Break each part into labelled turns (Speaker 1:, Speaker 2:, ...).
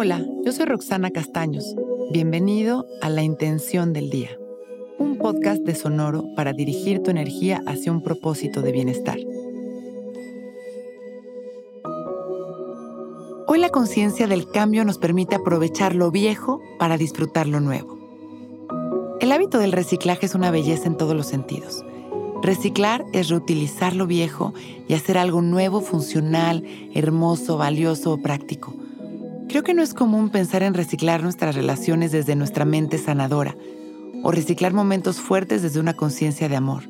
Speaker 1: Hola, yo soy Roxana Castaños. Bienvenido a La Intención del Día, un podcast de Sonoro para dirigir tu energía hacia un propósito de bienestar. Hoy la conciencia del cambio nos permite aprovechar lo viejo para disfrutar lo nuevo. El hábito del reciclaje es una belleza en todos los sentidos. Reciclar es reutilizar lo viejo y hacer algo nuevo, funcional, hermoso, valioso o práctico. Creo que no es común pensar en reciclar nuestras relaciones desde nuestra mente sanadora o reciclar momentos fuertes desde una conciencia de amor.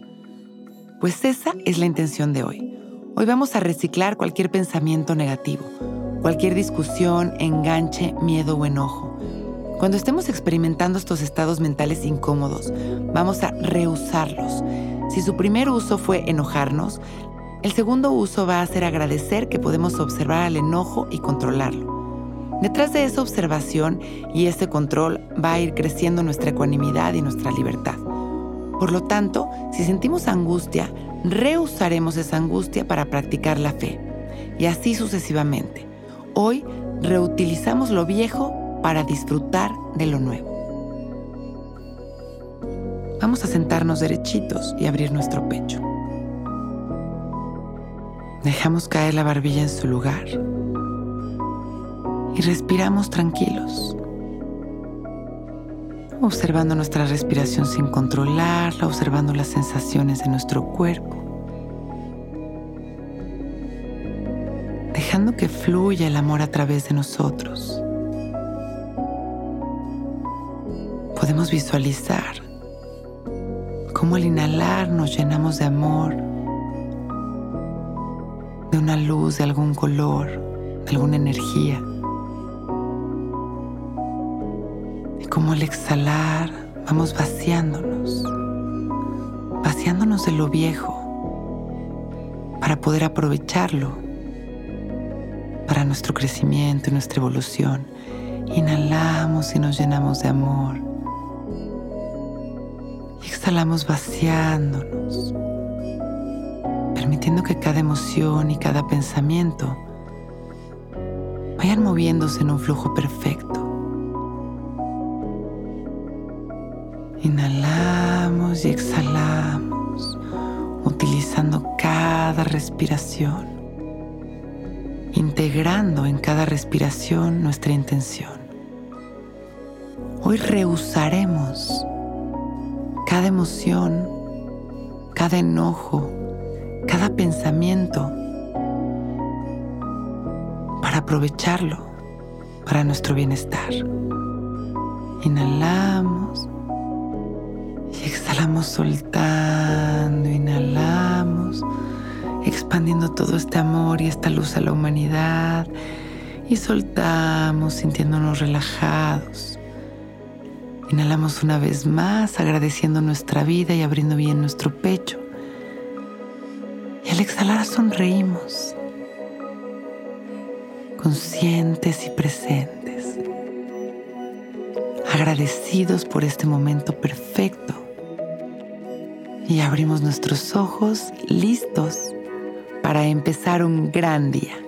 Speaker 1: Pues esa es la intención de hoy. Hoy vamos a reciclar cualquier pensamiento negativo, cualquier discusión, enganche, miedo o enojo. Cuando estemos experimentando estos estados mentales incómodos, vamos a reusarlos. Si su primer uso fue enojarnos, el segundo uso va a ser agradecer que podemos observar al enojo y controlarlo. Detrás de esa observación y ese control va a ir creciendo nuestra ecuanimidad y nuestra libertad. Por lo tanto, si sentimos angustia, reusaremos esa angustia para practicar la fe. Y así sucesivamente. Hoy reutilizamos lo viejo para disfrutar de lo nuevo. Vamos a sentarnos derechitos y abrir nuestro pecho. Dejamos caer la barbilla en su lugar y respiramos tranquilos, observando nuestra respiración sin controlarla, observando las sensaciones de nuestro cuerpo, dejando que fluya el amor a través de nosotros. Podemos visualizar cómo al inhalar nos llenamos de amor, de una luz, de algún color, de alguna energía. Como al exhalar vamos vaciándonos, vaciándonos de lo viejo. Para poder aprovecharlo. Para nuestro crecimiento y nuestra evolución. Inhalamos y nos llenamos de amor. Y exhalamos vaciándonos, permitiendo que cada emoción y cada pensamiento vayan moviéndose en un flujo perfecto Inhalamos y exhalamos utilizando cada respiración, integrando en cada respiración nuestra intención. Hoy rehusaremos cada emoción, cada enojo, cada pensamiento para aprovecharlo para nuestro bienestar. Inhalamos exhalamos soltando, inhalamos, expandiendo todo este amor y esta luz a la humanidad. Y soltamos sintiéndonos relajados. Inhalamos una vez más, agradeciendo nuestra vida y abriendo bien nuestro pecho. Y al exhalar sonreímos, conscientes y presentes, agradecidos por este momento perfecto y abrimos nuestros ojos listos para empezar un gran día.